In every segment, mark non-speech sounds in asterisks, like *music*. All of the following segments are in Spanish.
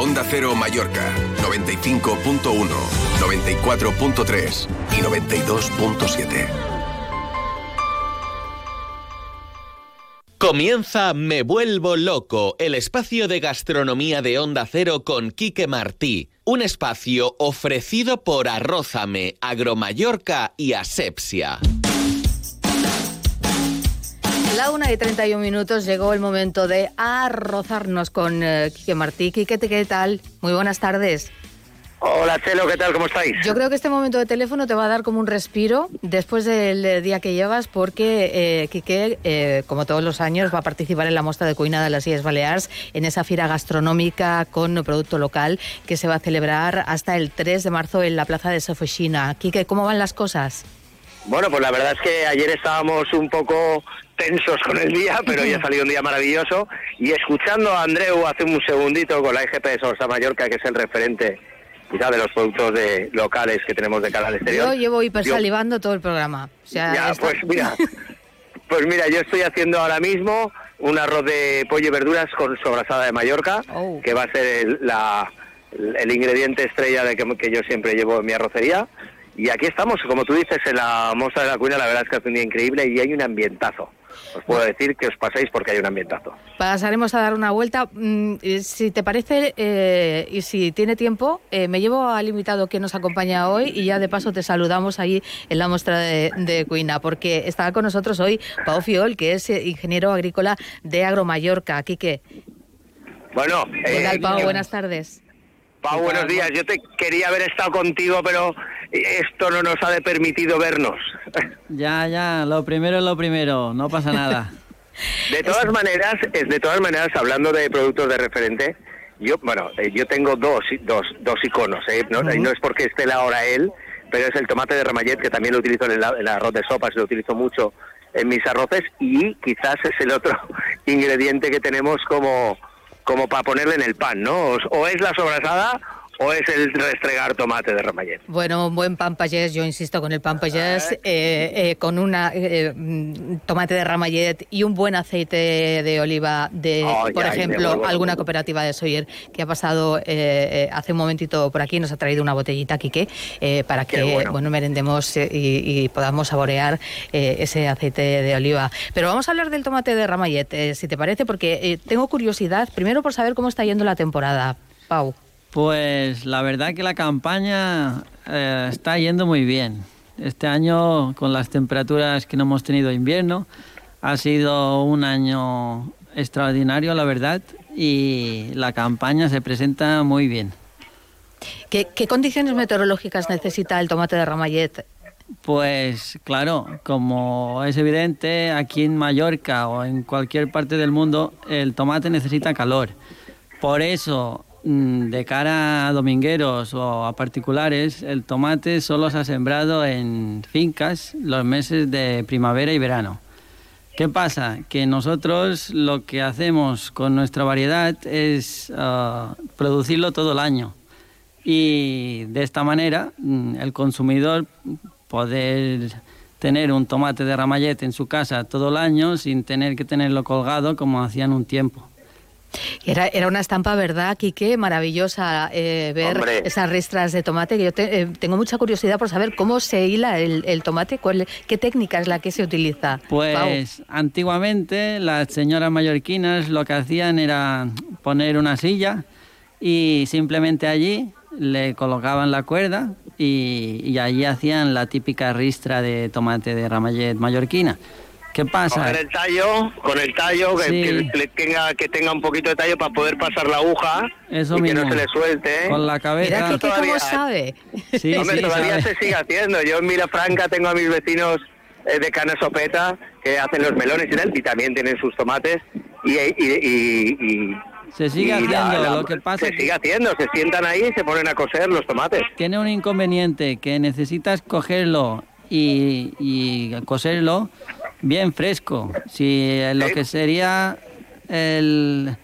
Onda Cero Mallorca, 95.1, 94.3 y 92.7. Comienza Me Vuelvo Loco, el espacio de gastronomía de Onda Cero con Quique Martí. Un espacio ofrecido por Arrózame, Agromallorca y Asepsia. La una y 31 minutos llegó el momento de arrozarnos con eh, Quique Martí. Quique, ¿qué tal? Muy buenas tardes. Hola, Chelo, ¿qué tal? ¿Cómo estáis? Yo creo que este momento de teléfono te va a dar como un respiro después del día que llevas, porque eh, Quique, eh, como todos los años, va a participar en la muestra de cuina de las Islas Baleares, en esa fiera gastronómica con producto local que se va a celebrar hasta el 3 de marzo en la plaza de Sofochina. Quique, ¿cómo van las cosas? Bueno, pues la verdad es que ayer estábamos un poco tensos con el día, pero ya ha *laughs* salido un día maravilloso. Y escuchando a Andreu hace un segundito con la IGP de Sosa Mallorca, que es el referente quizá de los productos de, locales que tenemos de cara al exterior. Yo llevo hipersalivando todo el programa. ya, pues mira, *laughs* pues mira, yo estoy haciendo ahora mismo un arroz de pollo y verduras con sobrasada de Mallorca, Oh. que va a ser el, la, el ingrediente estrella de que, que yo siempre llevo en mi arrocería. Y aquí estamos, como tú dices, en la Mostra de la Cuina, la verdad es que hace un día increíble y hay un ambientazo. Os puedo decir que os paséis porque hay un ambientazo. Pasaremos a dar una vuelta. Mm, eh, Si te parece eh, y si tiene tiempo, eh, me llevo al invitado que nos acompaña hoy y ya de paso te saludamos ahí en la muestra de, de Cuina, porque está con nosotros hoy Pau Fiol, que es eh, ingeniero agrícola de Agromallorca. Quique, Bueno, ¿qué eh, tal, Pau? eh, Buenas tardes. Pau, buenos días. Yo te quería haber estado contigo, pero esto no nos ha de permitido vernos. Ya, ya, lo primero es lo primero, no pasa nada. *laughs* De todas maneras, es de todas maneras, hablando de productos de referente, yo, bueno, eh, yo tengo dos, dos, dos iconos, ¿eh? no, es porque esté ahora él, pero es el tomate de Ramallet, que también lo utilizo en el, en el arroz de sopas, lo utilizo mucho en mis arroces, y quizás es el otro *laughs* ingrediente que tenemos como, como para ponerle en el pan, ¿no? O, o es la sobrasada o es el restregar tomate de Ramallet. Bueno, un buen pan payés, yo insisto con el pan payés, eh, eh, con una eh, mm, tomate de ramallet y un buen aceite de oliva de, por ejemplo, alguna cooperativa de Soyer que ha pasado eh, hace un momentito por aquí, nos ha traído una botellita, Quique, para que bueno. bueno. merendemos y, y podamos saborear ese aceite de oliva. Pero vamos a hablar del tomate de ramallet, si te parece, porque tengo curiosidad, primero por saber cómo está yendo la temporada. Pau. Pues la verdad que la campaña eh, está yendo muy bien. Este año, con las temperaturas que no hemos tenido invierno, ha sido un año extraordinario, la verdad, y la campaña se presenta muy bien. ¿Qué, qué condiciones meteorológicas necesita el tomate de ramallet Pues claro, como es evidente, aquí en Mallorca o en cualquier parte del mundo, el tomate necesita calor. Por eso, de cara a domingueros o a particulares, el tomate solo se ha sembrado en fincas los meses de primavera y verano. ¿Qué pasa? Que nosotros lo que hacemos con nuestra variedad es ah, producirlo todo el año. Y de esta manera mm, el consumidor poder tener un tomate de ramallet en su casa todo el año sin tener que tenerlo colgado como hacían un tiempo. Era, era una estampa, ¿verdad, Quique? Maravillosa eh, ver Hombre. esas ristras de tomate. Que yo te- eh, tengo mucha curiosidad por saber cómo se hila el, el tomate, cuál, qué técnica es la que se utiliza. Pau. Pues antiguamente las señoras mallorquinas lo que hacían era poner una silla y simplemente allí le colocaban la cuerda y, y allí hacían la típica ristra de tomate de ramallet mallorquina. ¿Qué pasa? Coger el tallo, con el tallo, que, Sí. que le tenga, que tenga un poquito de tallo para poder pasar la aguja Eso y que no mismo. se le suelte. ¿eh? Con la Mira, cabeza. Quique, cómo todavía- sabe. Sí, *laughs* Hombre, sí, todavía sabe. se sigue haciendo. Yo en Vilafranca tengo a mis vecinos eh, de Cana Sopeta que hacen los melones y tal, y también tienen sus tomates. Y, y, y- y- Se sigue haciendo, lo que pasa Se que- sigue haciendo, se sientan ahí y se ponen a coser los tomates. Tiene un inconveniente que necesitas cogerlo y, y coserlo bien fresco. Si eh, lo que sería el,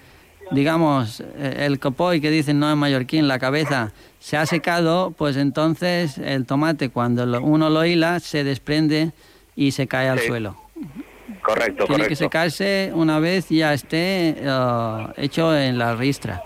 digamos, el copoy que dicen no en mallorquín, la cabeza, se ha secado, pues entonces el tomate cuando lo- uno lo hila se desprende y se cae al Sí. suelo. Correcto, Tiene correcto. que secarse una vez ya esté eh, hecho en la ristra.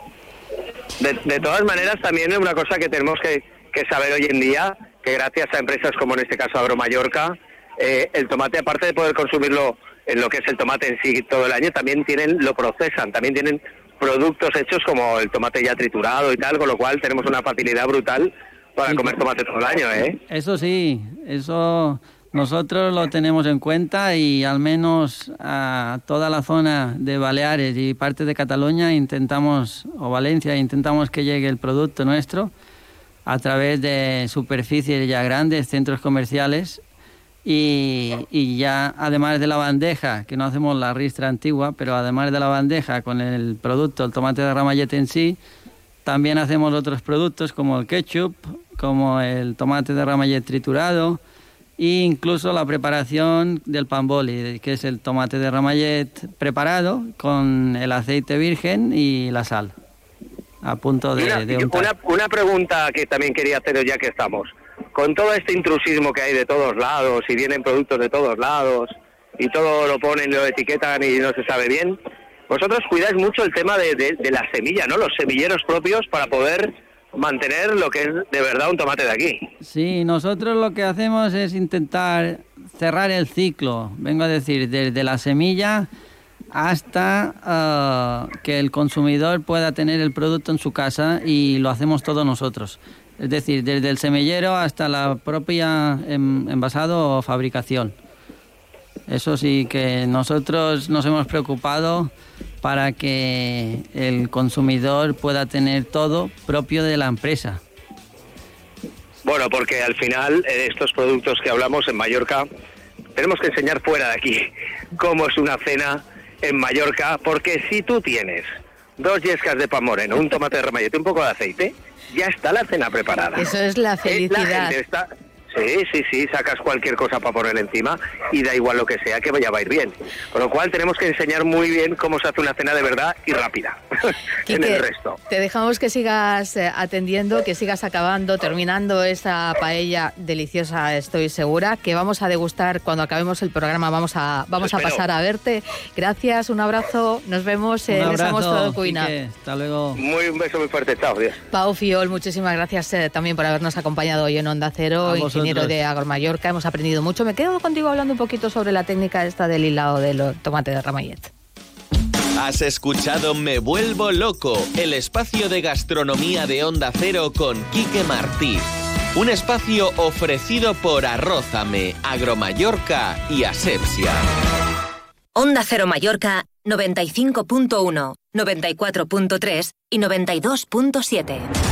De, todas maneras, también es una cosa que tenemos que, saber hoy en día, que gracias a empresas como en este caso Agro Mallorca, eh, el tomate, aparte de poder consumirlo en lo que es el tomate en sí todo el año, también tienen lo procesan, también tienen productos hechos como el tomate ya triturado y tal, con lo cual tenemos una facilidad brutal para comer tomate todo el año, ¿eh? Eso sí, eso nosotros lo tenemos en cuenta y al menos a toda la zona de Baleares y parte de Cataluña intentamos, o Valencia, intentamos que llegue el producto nuestro a través de superficies ya grandes, centros comerciales y, y, ya además de la bandeja, que no hacemos la ristra antigua, pero además de la bandeja con el producto, el tomate de ramallete en sí, también hacemos otros productos como el ketchup, como el tomate de ramallete triturado, e incluso la preparación del pamboli, que es el tomate de ramallet preparado con el aceite virgen y la sal, a punto de, una, una, pregunta que también quería hacer ya que estamos. Con todo este intrusismo que hay de todos lados y vienen productos de todos lados y todo lo ponen, lo etiquetan y no se sabe bien, vosotros cuidáis mucho el tema de, de semilla, ¿no? Los semilleros propios para poder mantener lo que es de verdad un tomate de aquí. Sí, nosotros lo que hacemos es intentar cerrar el ciclo, vengo a decir, desde la semilla hasta ah, que el consumidor pueda tener el producto en su casa y lo hacemos todos nosotros. Es decir, desde el semillero hasta la propia envasado o fabricación. Eso sí que nosotros nos hemos preocupado para que el consumidor pueda tener todo propio de la empresa. Bueno, porque al final eh, estos productos que hablamos en Mallorca tenemos que enseñar fuera de aquí *laughs* cómo es una cena en Mallorca, porque si tú tienes dos yescas de pan moreno, un tomate de remallete, un poco de aceite, ya está la cena preparada. Eso es la eh, felicidad. Sí, sí, sí, sacas cualquier cosa para poner encima y da igual lo que sea, que vaya a ir bien. Con lo cual tenemos que enseñar muy bien cómo se hace una cena de verdad y rápida *laughs* en el resto. Te dejamos que sigas eh, atendiendo, que sigas acabando, terminando esa paella deliciosa, estoy segura, que vamos a degustar cuando acabemos el programa, vamos a, vamos a pasar a verte. Gracias, un abrazo, nos vemos en Somos Todo Cuina. hasta luego. Muy, un beso muy fuerte, chao. Pau Fiol, muchísimas gracias eh, también por habernos acompañado hoy en Onda Cero ingeniero de Agro Mallorca. Hemos aprendido mucho. Me quedo contigo hablando un poquito sobre la técnica esta del hilado del tomate de ramallet. Has escuchado Me Vuelvo Loco, el espacio de gastronomía de Onda Cero con Quique Martí. Un espacio ofrecido por Arrózame, Agromallorca y Asepsia. Onda Cero Mallorca 95.1, 94.3 y 92.7.